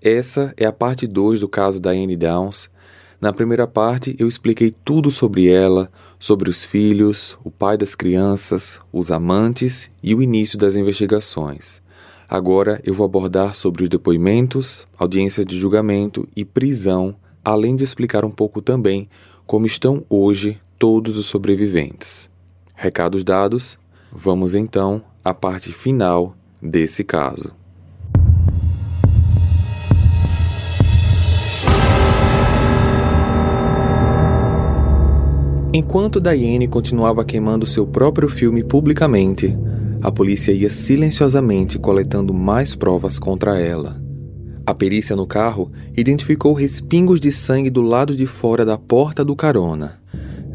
Essa é a parte 2 do caso da Anne Downs. Na primeira parte, eu expliquei tudo sobre ela, sobre os filhos, o pai das crianças, os amantes e o início das investigações. Agora eu vou abordar sobre os depoimentos, audiências de julgamento e prisão, além de explicar um pouco também como estão hoje todos os sobreviventes. Recados dados, vamos então à parte final desse caso. Enquanto Diane continuava queimando seu próprio filme publicamente, a polícia ia silenciosamente coletando mais provas contra ela. A perícia no carro identificou respingos de sangue do lado de fora da porta do carona.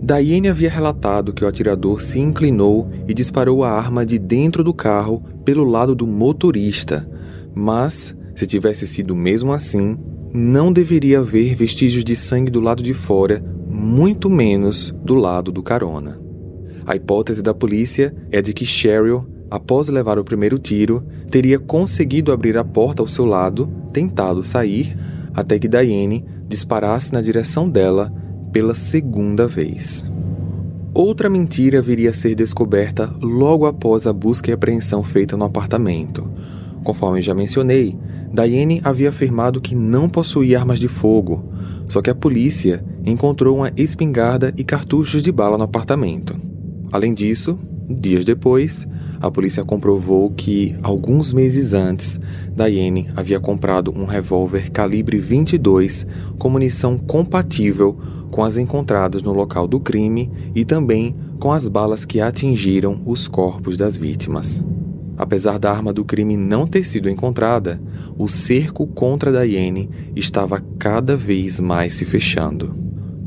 Diane havia relatado que o atirador se inclinou e disparou a arma de dentro do carro pelo lado do motorista, mas, se tivesse sido mesmo assim, não deveria haver vestígios de sangue do lado de fora, muito menos do lado do carona. A hipótese da polícia é de que Cheryl após levar o primeiro tiro, teria conseguido abrir a porta ao seu lado, tentado sair, até que Diane disparasse na direção dela pela segunda vez. Outra mentira viria a ser descoberta logo após a busca e apreensão feita no apartamento. Conforme já mencionei, Diane havia afirmado que não possuía armas de fogo, só que a polícia encontrou uma espingarda e cartuchos de bala no apartamento. Além disso, dias depois, a polícia comprovou que, alguns meses antes, Diane havia comprado um revólver calibre 22 com munição compatível com as encontradas no local do crime e também com as balas que atingiram os corpos das vítimas. Apesar da arma do crime não ter sido encontrada, o cerco contra Diane estava cada vez mais se fechando.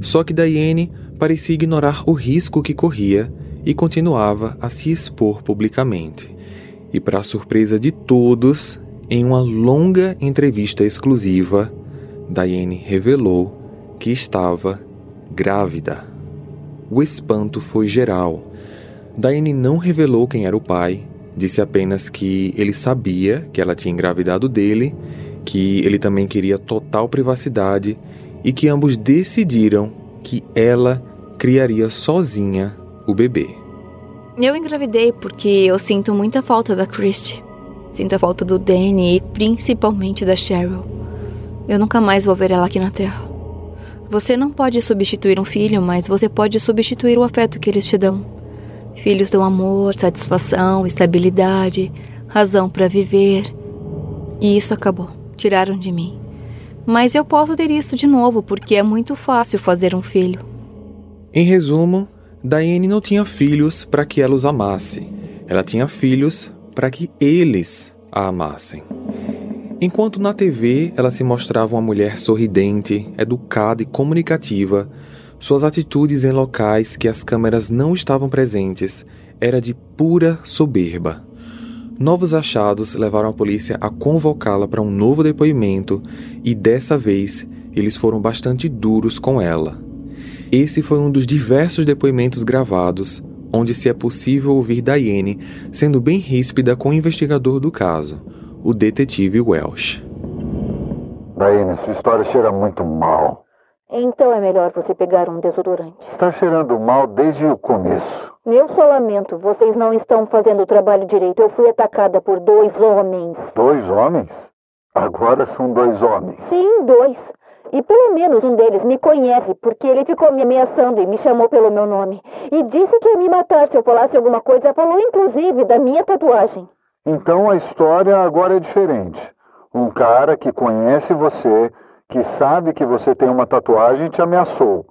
Só que Diane parecia ignorar o risco que corria e continuava a se expor publicamente. E, para surpresa de todos, em uma longa entrevista exclusiva, Diane revelou que estava grávida. O espanto foi geral. Diane não revelou quem era o pai, disse apenas que ele sabia que ela tinha engravidado dele, que ele também queria total privacidade e que ambos decidiram que ela criaria sozinha o bebê. Eu engravidei porque eu sinto muita falta da Christie. Sinto a falta do Danny e principalmente da Cheryl. Eu nunca mais vou ver ela aqui na Terra. Você não pode substituir um filho, mas você pode substituir o afeto que eles te dão. Filhos dão amor, satisfação, estabilidade, razão para viver. E isso acabou. Tiraram de mim. Mas eu posso ter isso de novo porque é muito fácil fazer um filho. Em resumo, Diane não tinha filhos para que ela os amasse. Ela tinha filhos para que eles a amassem. Enquanto na TV ela se mostrava uma mulher sorridente, educada e comunicativa, suas atitudes em locais que as câmeras não estavam presentes era de pura soberba. Novos achados levaram a polícia a convocá-la para um novo depoimento e dessa vez eles foram bastante duros com ela. Esse foi um dos diversos depoimentos gravados, onde se é possível ouvir Diane sendo bem ríspida com o investigador do caso, o detetive Welsh. Diane, sua história cheira muito mal. Então é melhor você pegar um desodorante. Está cheirando mal desde o começo. Eu só lamento, vocês não estão fazendo o trabalho direito. Eu fui atacada por dois homens. Dois homens? Agora são dois homens. Sim, dois. E pelo menos um deles me conhece, porque ele ficou me ameaçando e me chamou pelo meu nome. E disse que ia me matar se eu falasse alguma coisa. Falou inclusive da minha tatuagem. Então a história agora é diferente. Um cara que conhece você, que sabe que você tem uma tatuagem, te ameaçou.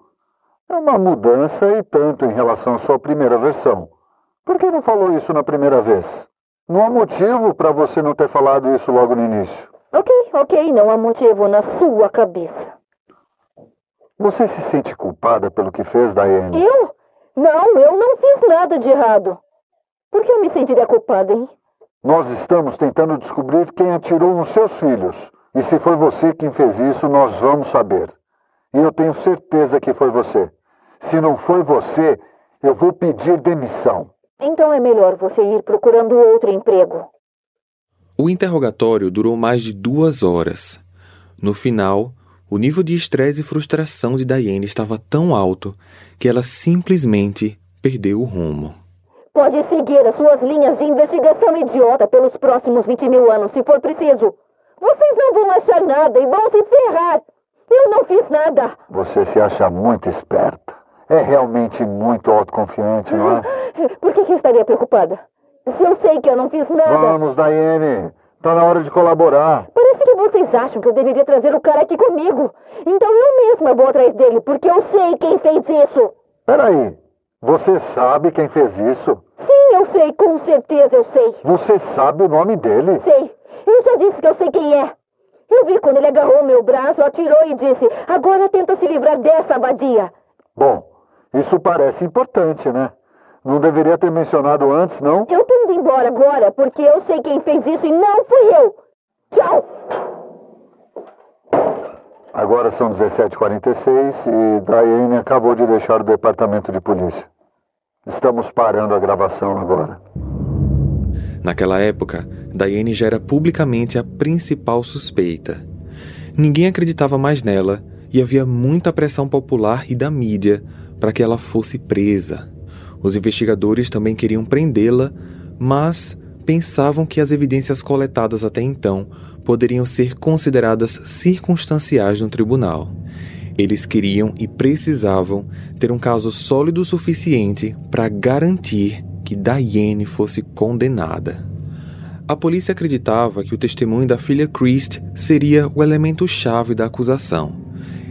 É uma mudança e tanto em relação à sua primeira versão. Por que não falou isso na primeira vez? Não há motivo para você não ter falado isso logo no início. Ok, ok, não há motivo na sua cabeça. Você se sente culpada pelo que fez, Diane? Eu? Não, eu não fiz nada de errado. Por que eu me sentiria culpada, hein? Nós estamos tentando descobrir quem atirou nos seus filhos. E se foi você quem fez isso, nós vamos saber. E eu tenho certeza que foi você. Se não foi você, eu vou pedir demissão. Então é melhor você ir procurando outro emprego. O interrogatório durou mais de duas horas. No final, o nível de estresse e frustração de Diane estava tão alto que ela simplesmente perdeu o rumo. Pode seguir as suas linhas de investigação idiota pelos próximos 20 mil anos, se for preciso. Vocês não vão achar nada e vão se ferrar. Eu não fiz nada. Você se acha muito esperta. É realmente muito autoconfiante, não é? Por que, que eu estaria preocupada? Se eu sei que eu não fiz nada. Vamos, Diane. Tá na hora de colaborar. Parece que vocês acham que eu deveria trazer o cara aqui comigo. Então eu mesma vou atrás dele, porque eu sei quem fez isso. Peraí. Você sabe quem fez isso? Sim, eu sei, com certeza eu sei. Você sabe o nome dele? Sei. Eu já disse que eu sei quem é. Eu vi quando ele agarrou meu braço, atirou e disse: Agora tenta se livrar dessa vadia. Bom, isso parece importante, né? Não deveria ter mencionado antes, não? Eu tô indo embora agora, porque eu sei quem fez isso e não fui eu. Tchau! Agora são 17h46 e Diane acabou de deixar o departamento de polícia. Estamos parando a gravação agora. Naquela época, Diane já era publicamente a principal suspeita. Ninguém acreditava mais nela e havia muita pressão popular e da mídia para que ela fosse presa. Os investigadores também queriam prendê-la, mas pensavam que as evidências coletadas até então poderiam ser consideradas circunstanciais no tribunal. Eles queriam e precisavam ter um caso sólido o suficiente para garantir que Diane fosse condenada. A polícia acreditava que o testemunho da filha Christ seria o elemento chave da acusação.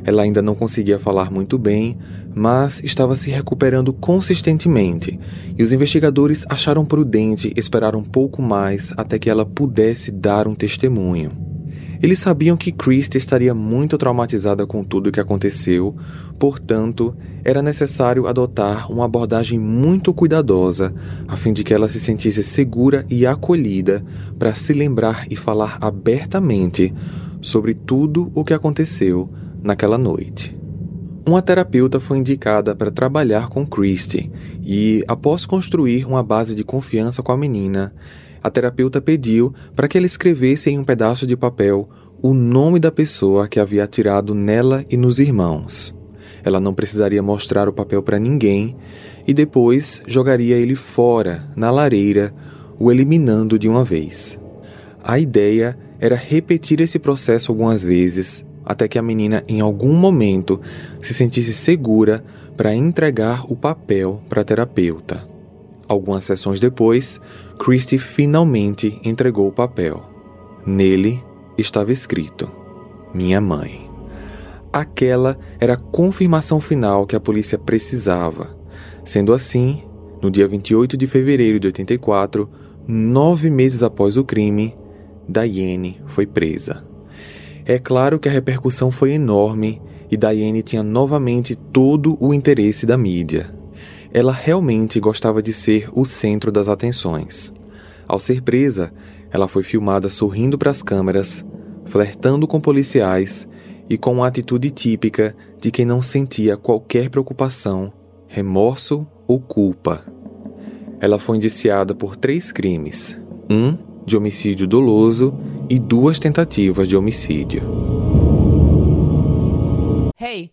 Ela ainda não conseguia falar muito bem, mas estava se recuperando consistentemente, e os investigadores acharam prudente esperar um pouco mais até que ela pudesse dar um testemunho. Eles sabiam que Christie estaria muito traumatizada com tudo o que aconteceu, portanto, era necessário adotar uma abordagem muito cuidadosa a fim de que ela se sentisse segura e acolhida para se lembrar e falar abertamente sobre tudo o que aconteceu naquela noite. Uma terapeuta foi indicada para trabalhar com Christie e, após construir uma base de confiança com a menina, a terapeuta pediu para que ela escrevesse em um pedaço de papel o nome da pessoa que havia atirado nela e nos irmãos. Ela não precisaria mostrar o papel para ninguém e depois jogaria ele fora, na lareira, o eliminando de uma vez. A ideia era repetir esse processo algumas vezes até que a menina, em algum momento, se sentisse segura para entregar o papel para a terapeuta. Algumas sessões depois, Christie finalmente entregou o papel. Nele estava escrito: Minha mãe. Aquela era a confirmação final que a polícia precisava. Sendo assim, no dia 28 de fevereiro de 84, nove meses após o crime, Diane foi presa. É claro que a repercussão foi enorme e Diane tinha novamente todo o interesse da mídia. Ela realmente gostava de ser o centro das atenções. Ao ser presa, ela foi filmada sorrindo para as câmeras, flertando com policiais e com uma atitude típica de quem não sentia qualquer preocupação, remorso ou culpa. Ela foi indiciada por três crimes: um de homicídio doloso e duas tentativas de homicídio. Hey,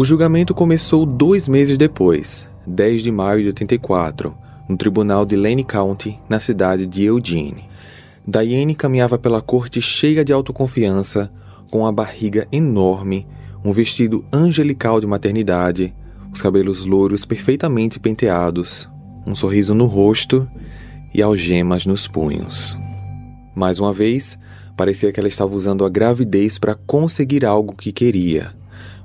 O julgamento começou dois meses depois, 10 de maio de 84, no tribunal de Lane County, na cidade de Eugene. Diane caminhava pela corte cheia de autoconfiança, com a barriga enorme, um vestido angelical de maternidade, os cabelos louros perfeitamente penteados, um sorriso no rosto e algemas nos punhos. Mais uma vez, parecia que ela estava usando a gravidez para conseguir algo que queria.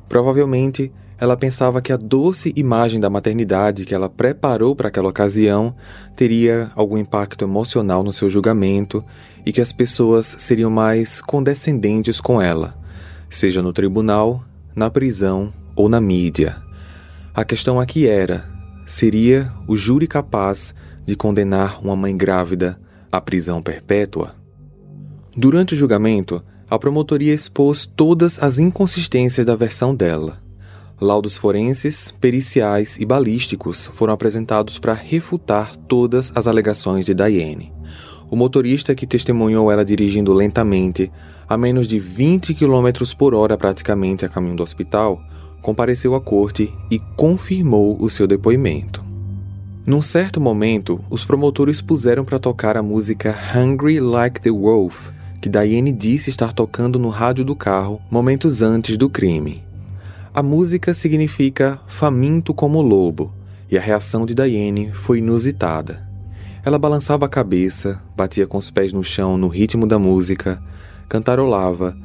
Provavelmente, ela pensava que a doce imagem da maternidade que ela preparou para aquela ocasião teria algum impacto emocional no seu julgamento e que as pessoas seriam mais condescendentes com ela, seja no tribunal, na prisão ou na mídia. A questão aqui era: seria o júri capaz de condenar uma mãe grávida à prisão perpétua? Durante o julgamento, a promotoria expôs todas as inconsistências da versão dela. Laudos forenses, periciais e balísticos foram apresentados para refutar todas as alegações de Diane. O motorista que testemunhou ela dirigindo lentamente, a menos de 20 km por hora praticamente a caminho do hospital, compareceu à corte e confirmou o seu depoimento. Num certo momento, os promotores puseram para tocar a música Hungry Like the Wolf, que Diane disse estar tocando no rádio do carro momentos antes do crime. A música significa faminto como lobo, e a reação de Diane foi inusitada. Ela balançava a cabeça, batia com os pés no chão no ritmo da música, cantarolava,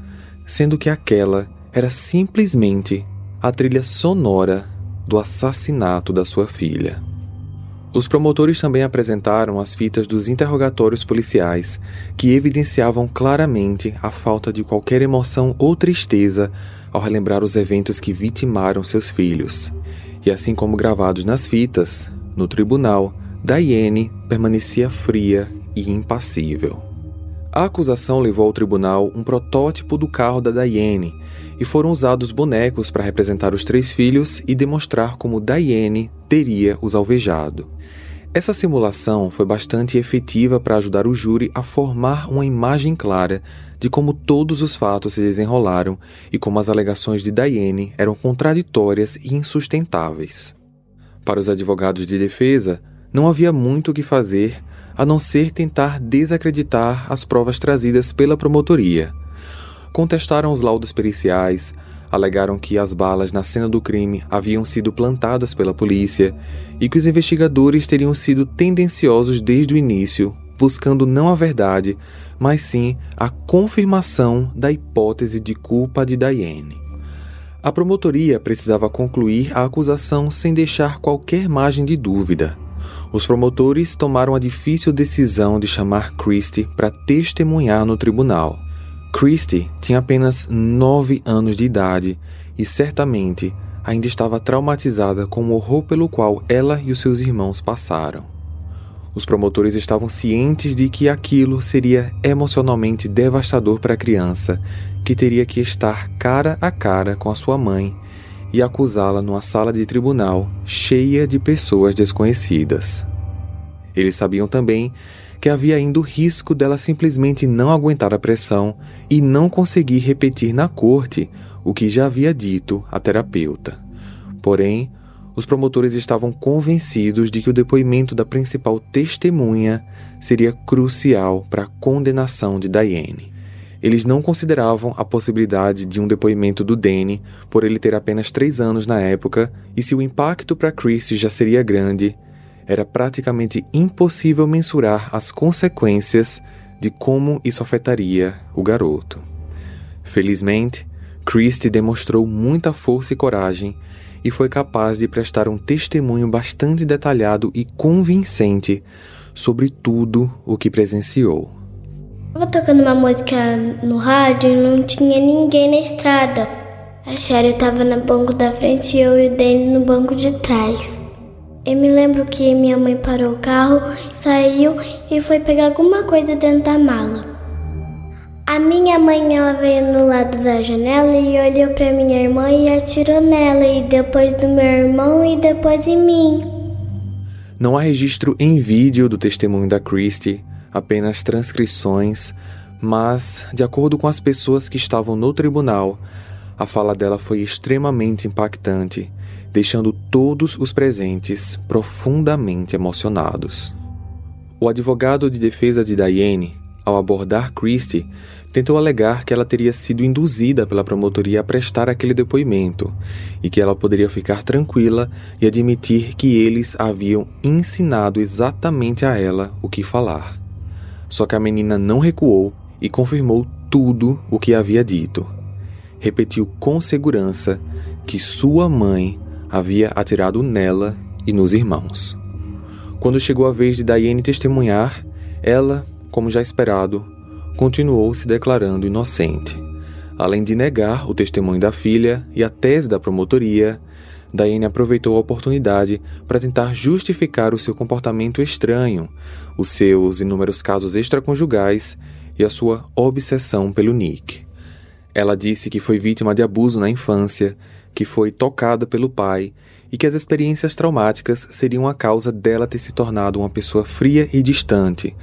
sendo que aquela era simplesmente a trilha sonora do assassinato da sua filha. Os promotores também apresentaram as fitas dos interrogatórios policiais, que evidenciavam claramente a falta de qualquer emoção ou tristeza ao relembrar os eventos que vitimaram seus filhos. E assim como gravados nas fitas, no tribunal, Diane permanecia fria e impassível. A acusação levou ao tribunal um protótipo do carro da Diane e foram usados bonecos para representar os três filhos e demonstrar como Diane teria os alvejado. Essa simulação foi bastante efetiva para ajudar o júri a formar uma imagem clara de como todos os fatos se desenrolaram e como as alegações de Diane eram contraditórias e insustentáveis. Para os advogados de defesa, não havia muito o que fazer a não ser tentar desacreditar as provas trazidas pela promotoria. Contestaram os laudos periciais, alegaram que as balas na cena do crime haviam sido plantadas pela polícia e que os investigadores teriam sido tendenciosos desde o início, buscando não a verdade, mas sim a confirmação da hipótese de culpa de Diane. A promotoria precisava concluir a acusação sem deixar qualquer margem de dúvida. Os promotores tomaram a difícil decisão de chamar Christie para testemunhar no tribunal. Christie tinha apenas nove anos de idade e certamente ainda estava traumatizada com o horror pelo qual ela e os seus irmãos passaram. Os promotores estavam cientes de que aquilo seria emocionalmente devastador para a criança, que teria que estar cara a cara com a sua mãe e acusá-la numa sala de tribunal cheia de pessoas desconhecidas. Eles sabiam também que havia ainda o risco dela simplesmente não aguentar a pressão e não conseguir repetir na corte o que já havia dito a terapeuta. Porém, os promotores estavam convencidos de que o depoimento da principal testemunha seria crucial para a condenação de Diane. Eles não consideravam a possibilidade de um depoimento do Danny, por ele ter apenas três anos na época, e se o impacto para Chris já seria grande, era praticamente impossível mensurar as consequências de como isso afetaria o garoto. Felizmente, Christie demonstrou muita força e coragem e foi capaz de prestar um testemunho bastante detalhado e convincente sobre tudo o que presenciou. Estava tocando uma música no rádio e não tinha ninguém na estrada. A Sherry estava no banco da frente e eu e o Danny no banco de trás. Eu me lembro que minha mãe parou o carro, saiu e foi pegar alguma coisa dentro da mala. A minha mãe ela veio no lado da janela e olhou para minha irmã e atirou nela e depois do meu irmão e depois em mim. Não há registro em vídeo do testemunho da Christie, apenas transcrições, mas, de acordo com as pessoas que estavam no tribunal, a fala dela foi extremamente impactante deixando todos os presentes profundamente emocionados. O advogado de defesa de Diane, ao abordar Christie, tentou alegar que ela teria sido induzida pela promotoria a prestar aquele depoimento e que ela poderia ficar tranquila e admitir que eles haviam ensinado exatamente a ela o que falar. Só que a menina não recuou e confirmou tudo o que havia dito. Repetiu com segurança que sua mãe havia atirado nela e nos irmãos. Quando chegou a vez de Diane testemunhar, ela, como já esperado, continuou se declarando inocente. Além de negar o testemunho da filha e a tese da promotoria, Diane aproveitou a oportunidade para tentar justificar o seu comportamento estranho, os seus inúmeros casos extraconjugais e a sua obsessão pelo Nick. Ela disse que foi vítima de abuso na infância, que foi tocada pelo pai e que as experiências traumáticas seriam a causa dela ter se tornado uma pessoa fria e distante,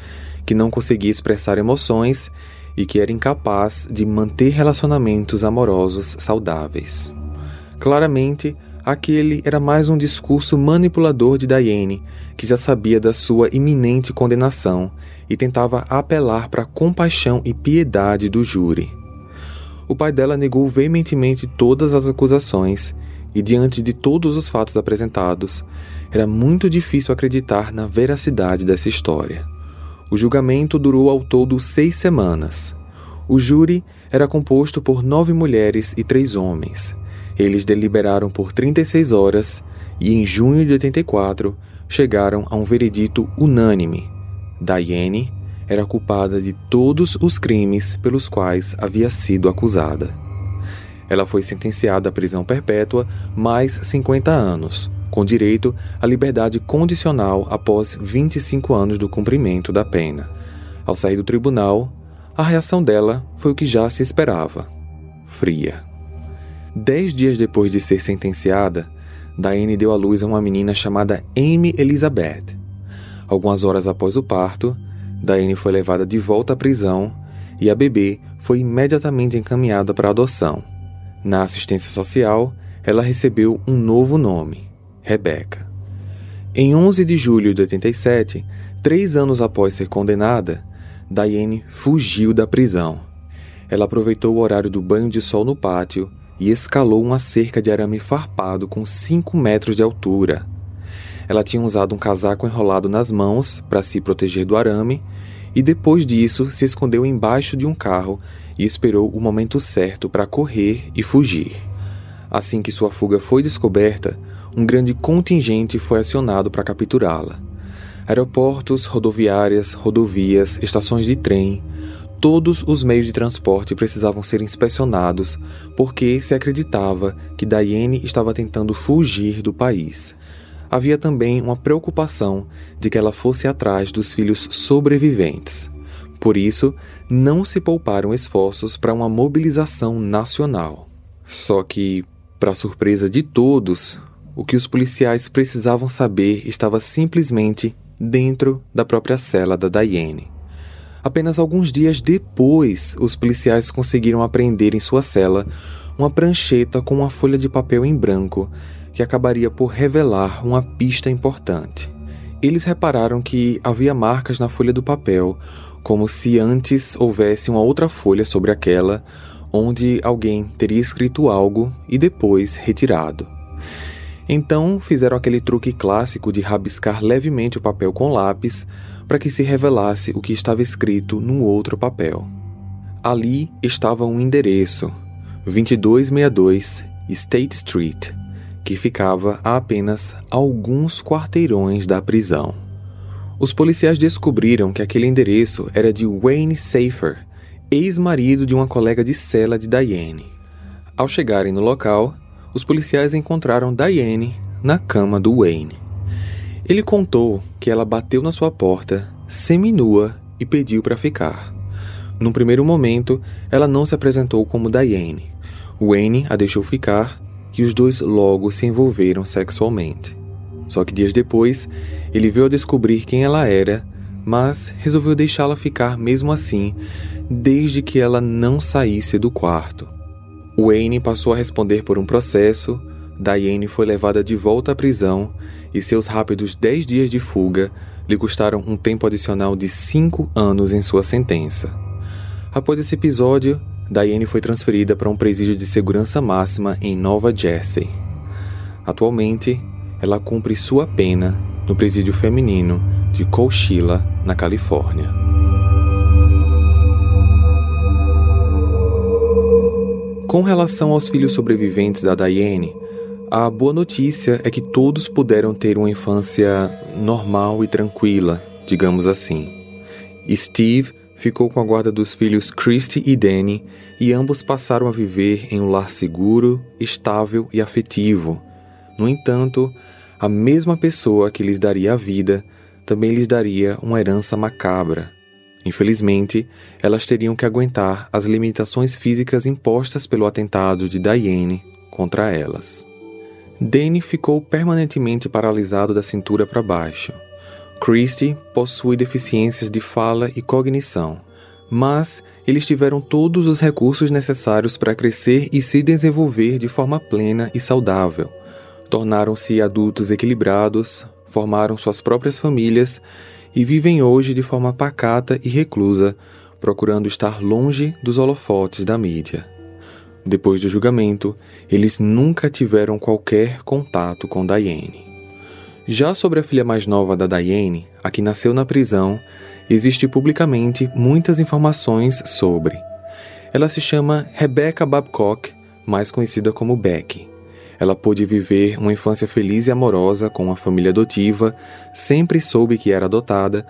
que não conseguia expressar emoções e que era incapaz de manter relacionamentos amorosos saudáveis. Claramente, aquele era mais um discurso manipulador de Diane, que já sabia da sua iminente condenação e tentava apelar para a compaixão e piedade do júri. O pai dela negou veementemente todas as acusações e, diante de todos os fatos apresentados, era muito difícil acreditar na veracidade dessa história. O julgamento durou ao todo seis semanas. O júri era composto por nove mulheres e três homens. Eles deliberaram por 36 horas e, em junho de 84, chegaram a um veredito unânime. Diane era culpada de todos os crimes pelos quais havia sido acusada. Ela foi sentenciada à prisão perpétua mais 50 anos, com direito à liberdade condicional após 25 anos do cumprimento da pena. Ao sair do tribunal, a reação dela foi o que já se esperava: fria. Dez dias depois de ser sentenciada, Diane deu à luz a uma menina chamada Amy Elizabeth. Algumas horas após o parto, Diane foi levada de volta à prisão e a bebê foi imediatamente encaminhada para adoção. Na assistência social, ela recebeu um novo nome, Rebecca. Em 11 de julho de 87, três anos após ser condenada, Diane fugiu da prisão. Ela aproveitou o horário do banho de sol no pátio e escalou uma cerca de arame farpado com 5 metros de altura. Ela tinha usado um casaco enrolado nas mãos para se proteger do arame e depois disso se escondeu embaixo de um carro e esperou o momento certo para correr e fugir. Assim que sua fuga foi descoberta, um grande contingente foi acionado para capturá-la. Aeroportos, rodoviárias, rodovias, estações de trem, todos os meios de transporte precisavam ser inspecionados porque se acreditava que Diane estava tentando fugir do país havia também uma preocupação de que ela fosse atrás dos filhos sobreviventes. Por isso, não se pouparam esforços para uma mobilização nacional. Só que, para surpresa de todos, o que os policiais precisavam saber estava simplesmente dentro da própria cela da Diane. Apenas alguns dias depois, os policiais conseguiram apreender em sua cela uma prancheta com uma folha de papel em branco que acabaria por revelar uma pista importante. Eles repararam que havia marcas na folha do papel, como se antes houvesse uma outra folha sobre aquela, onde alguém teria escrito algo e depois retirado. Então fizeram aquele truque clássico de rabiscar levemente o papel com lápis para que se revelasse o que estava escrito no outro papel. Ali estava um endereço: 2262 State Street, que ficava a apenas alguns quarteirões da prisão. Os policiais descobriram que aquele endereço era de Wayne Safer, ex-marido de uma colega de cela de Diane. Ao chegarem no local, os policiais encontraram Diane na cama do Wayne. Ele contou que ela bateu na sua porta, seminua, e pediu para ficar. Num primeiro momento, ela não se apresentou como Diane. Wayne a deixou ficar e os dois logo se envolveram sexualmente. Só que dias depois, ele veio a descobrir quem ela era, mas resolveu deixá-la ficar mesmo assim, desde que ela não saísse do quarto. Wayne passou a responder por um processo, Diane foi levada de volta à prisão e seus rápidos 10 dias de fuga lhe custaram um tempo adicional de 5 anos em sua sentença. Após esse episódio, Diane foi transferida para um presídio de segurança máxima em Nova Jersey. Atualmente, ela cumpre sua pena no presídio feminino de Coachella, na Califórnia. Com relação aos filhos sobreviventes da Diane, a boa notícia é que todos puderam ter uma infância normal e tranquila, digamos assim. Steve ficou com a guarda dos filhos Christy e Danny e ambos passaram a viver em um lar seguro, estável e afetivo. No entanto, a mesma pessoa que lhes daria a vida também lhes daria uma herança macabra. Infelizmente, elas teriam que aguentar as limitações físicas impostas pelo atentado de Diane contra elas. Danny ficou permanentemente paralisado da cintura para baixo. Christie possui deficiências de fala e cognição, mas eles tiveram todos os recursos necessários para crescer e se desenvolver de forma plena e saudável. Tornaram-se adultos equilibrados, formaram suas próprias famílias e vivem hoje de forma pacata e reclusa, procurando estar longe dos holofotes da mídia. Depois do julgamento, eles nunca tiveram qualquer contato com Diane. Já sobre a filha mais nova da Diane, a que nasceu na prisão, existe publicamente muitas informações sobre. Ela se chama Rebecca Babcock, mais conhecida como Becky. Ela pôde viver uma infância feliz e amorosa com uma família adotiva, sempre soube que era adotada,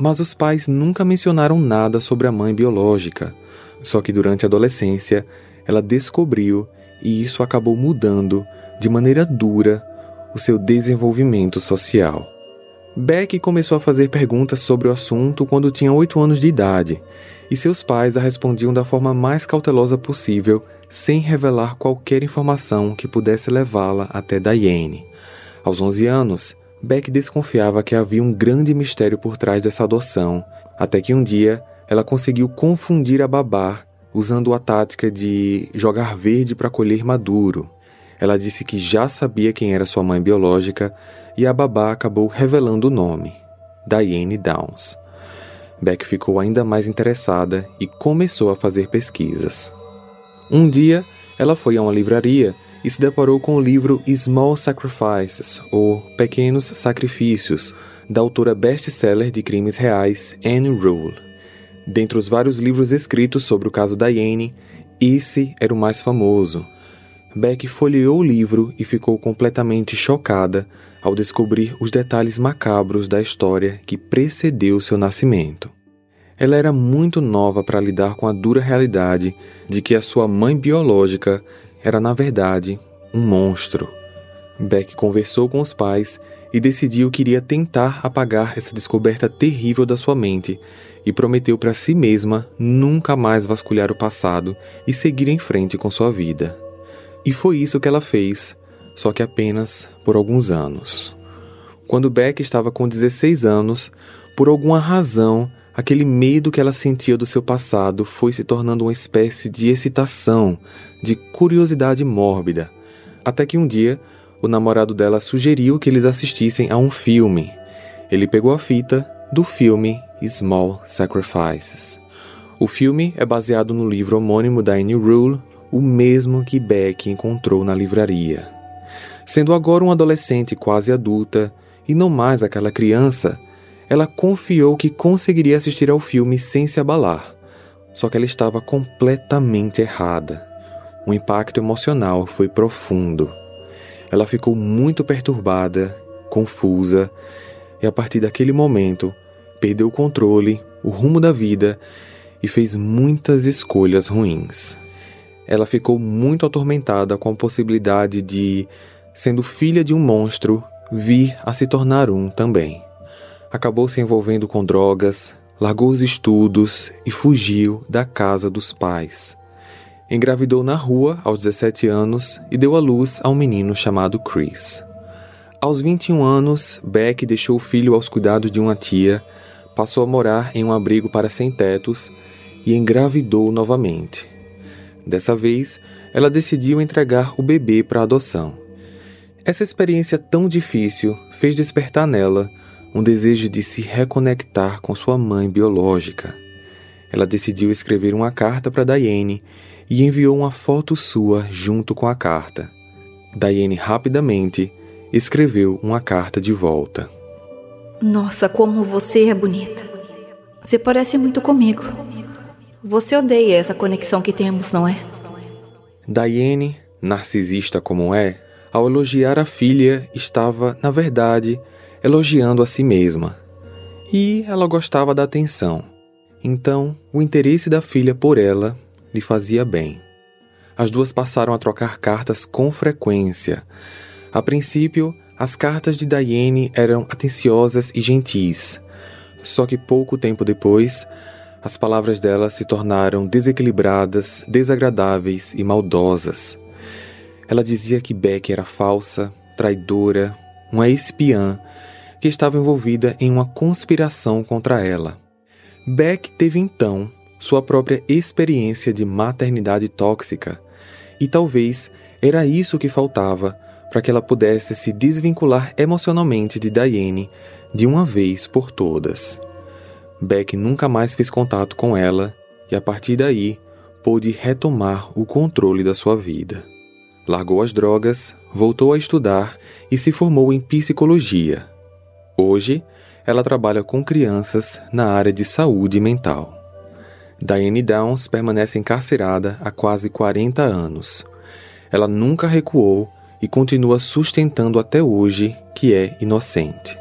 mas os pais nunca mencionaram nada sobre a mãe biológica. Só que durante a adolescência, ela descobriu, e isso acabou mudando de maneira dura o seu desenvolvimento social. Beck começou a fazer perguntas sobre o assunto quando tinha oito anos de idade, e seus pais a respondiam da forma mais cautelosa possível, sem revelar qualquer informação que pudesse levá-la até Diane. Aos 11 anos, Beck desconfiava que havia um grande mistério por trás dessa adoção, até que um dia ela conseguiu confundir a babá usando a tática de jogar verde para colher maduro. Ela disse que já sabia quem era sua mãe biológica e a babá acabou revelando o nome: Diane Downs. Beck ficou ainda mais interessada e começou a fazer pesquisas. Um dia, ela foi a uma livraria e se deparou com o livro Small Sacrifices, ou Pequenos Sacrifícios, da autora best-seller de crimes reais Anne Rule. Dentre os vários livros escritos sobre o caso Diane, esse era o mais famoso, Beck folheou o livro e ficou completamente chocada ao descobrir os detalhes macabros da história que precedeu seu nascimento. Ela era muito nova para lidar com a dura realidade de que a sua mãe biológica era, na verdade, um monstro. Beck conversou com os pais e decidiu que iria tentar apagar essa descoberta terrível da sua mente e prometeu para si mesma nunca mais vasculhar o passado e seguir em frente com sua vida. E foi isso que ela fez, só que apenas por alguns anos. Quando Beck estava com 16 anos, por alguma razão, aquele medo que ela sentia do seu passado foi se tornando uma espécie de excitação, de curiosidade mórbida. Até que um dia, o namorado dela sugeriu que eles assistissem a um filme. Ele pegou a fita do filme Small Sacrifices. O filme é baseado no livro homônimo da Annie Rule, o mesmo que Beck encontrou na livraria. Sendo agora uma adolescente quase adulta e não mais aquela criança, ela confiou que conseguiria assistir ao filme sem se abalar. Só que ela estava completamente errada. O impacto emocional foi profundo. Ela ficou muito perturbada, confusa, e a partir daquele momento perdeu o controle, o rumo da vida e fez muitas escolhas ruins ela ficou muito atormentada com a possibilidade de, sendo filha de um monstro, vir a se tornar um também. Acabou se envolvendo com drogas, largou os estudos e fugiu da casa dos pais. Engravidou na rua aos 17 anos e deu à luz a um menino chamado Chris. Aos 21 anos, Beck deixou o filho aos cuidados de uma tia, passou a morar em um abrigo para sem-tetos e engravidou novamente. Dessa vez, ela decidiu entregar o bebê para adoção. Essa experiência tão difícil fez despertar nela um desejo de se reconectar com sua mãe biológica. Ela decidiu escrever uma carta para Diane e enviou uma foto sua junto com a carta. Diane rapidamente escreveu uma carta de volta. Nossa, como você é bonita. Você parece muito comigo. Você odeia essa conexão que temos, não é? Diane, narcisista como é, ao elogiar a filha, estava, na verdade, elogiando a si mesma. E ela gostava da atenção. Então, o interesse da filha por ela lhe fazia bem. As duas passaram a trocar cartas com frequência. A princípio, as cartas de Diane eram atenciosas e gentis. Só que pouco tempo depois, as palavras dela se tornaram desequilibradas, desagradáveis e maldosas. Ela dizia que Beck era falsa, traidora, uma espiã que estava envolvida em uma conspiração contra ela. Beck teve então sua própria experiência de maternidade tóxica, e talvez era isso que faltava para que ela pudesse se desvincular emocionalmente de Diane de uma vez por todas. Beck nunca mais fez contato com ela e a partir daí pôde retomar o controle da sua vida. Largou as drogas, voltou a estudar e se formou em psicologia. Hoje, ela trabalha com crianças na área de saúde mental. Diane Downs permanece encarcerada há quase 40 anos. Ela nunca recuou e continua sustentando até hoje que é inocente.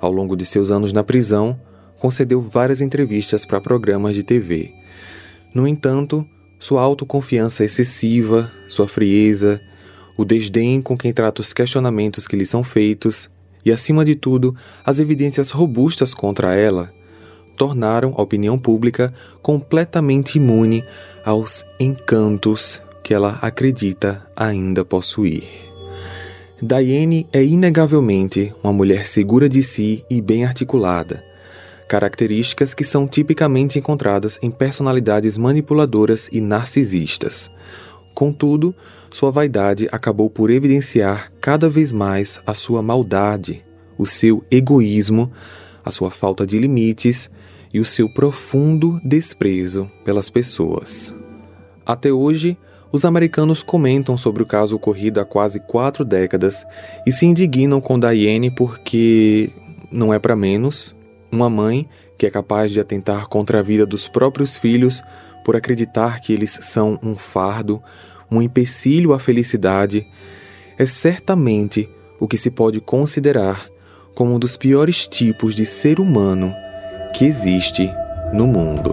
Ao longo de seus anos na prisão, concedeu várias entrevistas para programas de TV. No entanto, sua autoconfiança excessiva, sua frieza, o desdém com quem trata os questionamentos que lhe são feitos e, acima de tudo, as evidências robustas contra ela, tornaram a opinião pública completamente imune aos encantos que ela acredita ainda possuir. Diane é inegavelmente uma mulher segura de si e bem articulada, características que são tipicamente encontradas em personalidades manipuladoras e narcisistas. Contudo, sua vaidade acabou por evidenciar cada vez mais a sua maldade, o seu egoísmo, a sua falta de limites e o seu profundo desprezo pelas pessoas. Até hoje, os americanos comentam sobre o caso ocorrido há quase quatro décadas e se indignam com Diane porque, não é para menos, uma mãe que é capaz de atentar contra a vida dos próprios filhos por acreditar que eles são um fardo, um empecilho à felicidade, é certamente o que se pode considerar como um dos piores tipos de ser humano que existe no mundo.